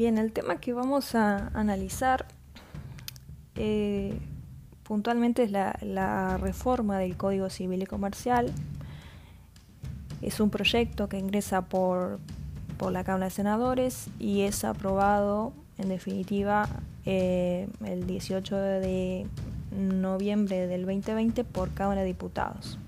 Bien, el tema que vamos a analizar eh, puntualmente es la, reforma del Código Civil y Comercial. Es un proyecto que ingresa por, la Cámara de Senadores y es aprobado en definitiva eh, el 18 de noviembre del 2020 por Cámara de Diputados.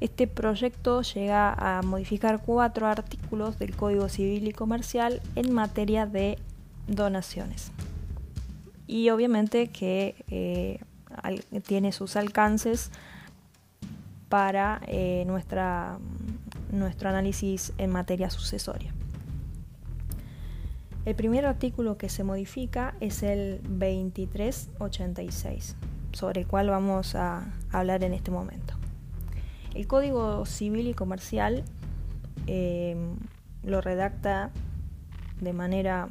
Este proyecto llega a modificar cuatro artículos del Código Civil y Comercial en materia de donaciones. Y obviamente que eh, tiene sus alcances para eh, nuestra, nuestro análisis en materia sucesoria. El primer artículo que se modifica es el 2386, sobre el cual vamos a hablar en este momento. El Código Civil y Comercial eh, lo redacta de manera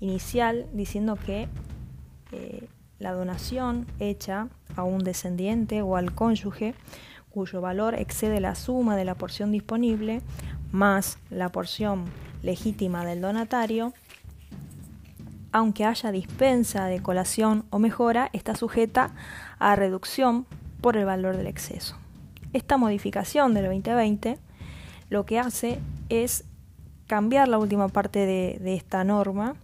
inicial diciendo que eh, la donación hecha a un descendiente o al cónyuge cuyo valor excede la suma de la porción disponible más la porción legítima del donatario, aunque haya dispensa de colación o mejora, está sujeta a reducción por el valor del exceso. Esta modificación del 2020 lo que hace es cambiar la última parte de, esta norma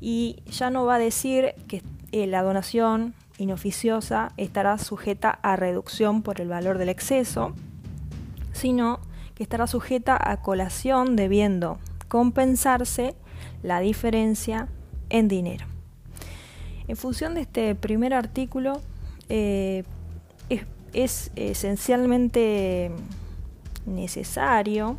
y ya no va a decir que eh, la donación inoficiosa estará sujeta a reducción por el valor del exceso, sino que estará sujeta a colación debiendo compensarse la diferencia en dinero. En función de este primer artículo, eh, es esencialmente necesario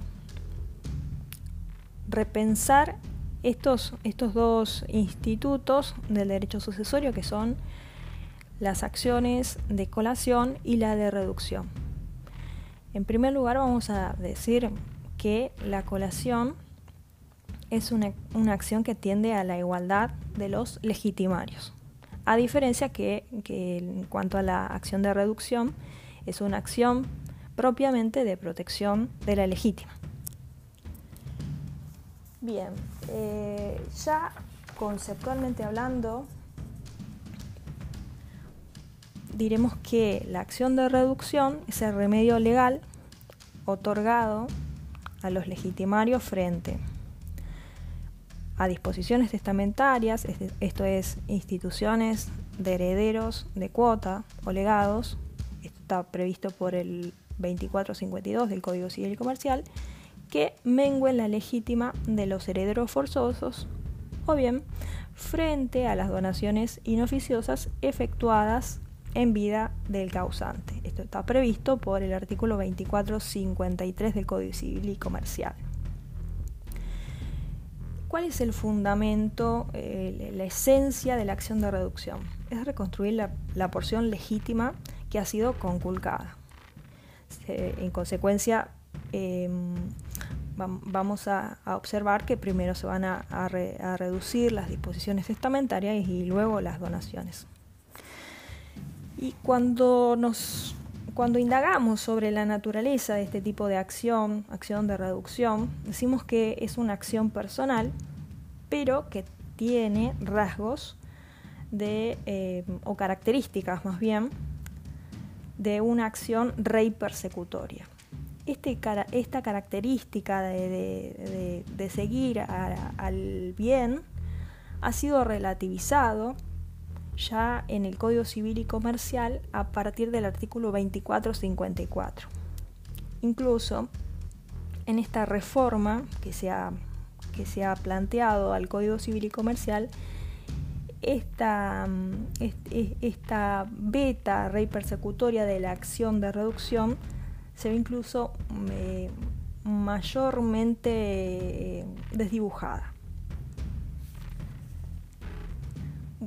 repensar estos, estos dos institutos del derecho sucesorio que son las acciones de colación y la de reducción. En primer lugar vamos a decir que la colación es una, una acción que tiende a la igualdad de los legitimarios a diferencia que, en cuanto a la acción de reducción es una acción propiamente de protección de la legítima. Bien, eh, ya conceptualmente hablando, diremos que la acción de reducción es el remedio legal otorgado a los legitimarios frente a disposiciones testamentarias, esto es instituciones de herederos de cuota o legados, esto está previsto por el 2452 del Código Civil y Comercial, que mengüen la legítima de los herederos forzosos o bien frente a las donaciones inoficiosas efectuadas en vida del causante. Esto está previsto por el artículo 2453 del Código Civil y Comercial. ¿Cuál es el fundamento, eh, la esencia de la acción de reducción? Es reconstruir la, porción legítima que ha sido conculcada. en consecuencia, em, vamos a, observar que primero se van a, a reducir las disposiciones testamentarias y luego las donaciones. Y cuando nos cuando indagamos sobre la naturaleza de este tipo de acción, acción de reducción, decimos que es una acción personal, pero que tiene rasgos de, eh, o características más bien, de una acción rey persecutoria. Este, esta característica de, seguir al bien ha sido relativizado ya en el Código Civil y Comercial a partir del artículo 2454. Incluso en esta reforma que se ha, que se ha planteado al Código Civil y Comercial, esta, esta beta rey persecutoria de la acción de reducción se ve incluso eh, mayormente eh, desdibujada.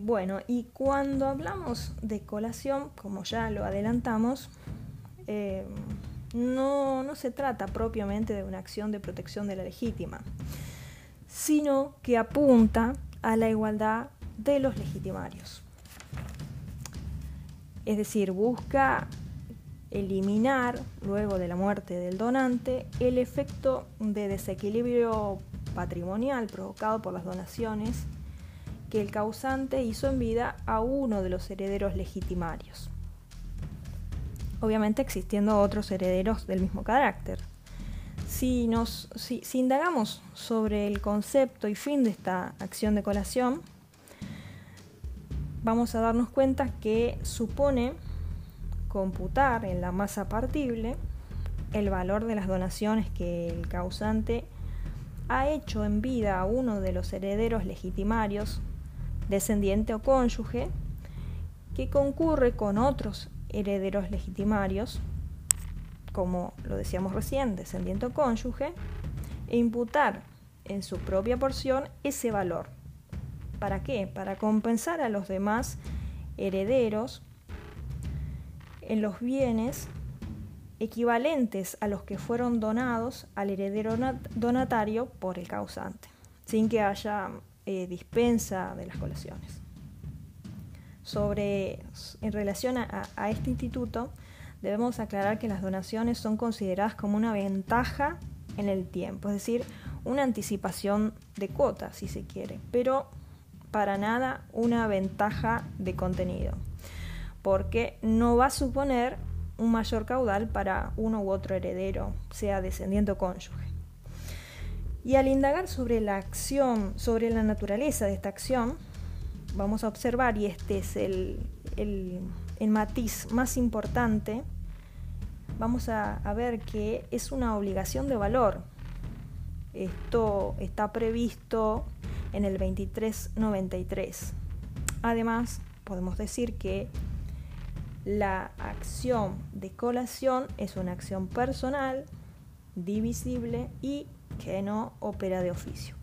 Bueno, y cuando hablamos de colación, como ya lo adelantamos, eh, no, no se trata propiamente de una acción de protección de la legítima, sino que apunta a la igualdad de los legitimarios. Es decir, busca eliminar, luego de la muerte del donante, el efecto de desequilibrio patrimonial provocado por las donaciones que el causante hizo en vida a uno de los herederos legitimarios. Obviamente existiendo otros herederos del mismo carácter. Si, nos, si, indagamos sobre el concepto y fin de esta acción de colación, vamos a darnos cuenta que supone computar en la masa partible el valor de las donaciones que el causante ha hecho en vida a uno de los herederos legitimarios descendiente o cónyuge, que concurre con otros herederos legitimarios, como lo decíamos recién, descendiente o cónyuge, e imputar en su propia porción ese valor. ¿Para qué? Para compensar a los demás herederos en los bienes equivalentes a los que fueron donados al heredero donatario por el causante, sin que haya eh, dispensa de las colaciones. Sobre, en relación a, a este instituto, debemos aclarar que las donaciones son consideradas como una ventaja en el tiempo, es decir, una anticipación de cuota, si se quiere, pero para nada una ventaja de contenido, porque no va a suponer un mayor caudal para uno u otro heredero, sea descendiente o cónyuge. Y al indagar sobre la acción, sobre la naturaleza de esta acción, vamos a observar, y este es el, matiz más importante, vamos a, a, ver que es una obligación de valor. Esto está previsto en el 2393. Además, podemos decir que la acción de colación es una acción personal, divisible y que no opera de oficio.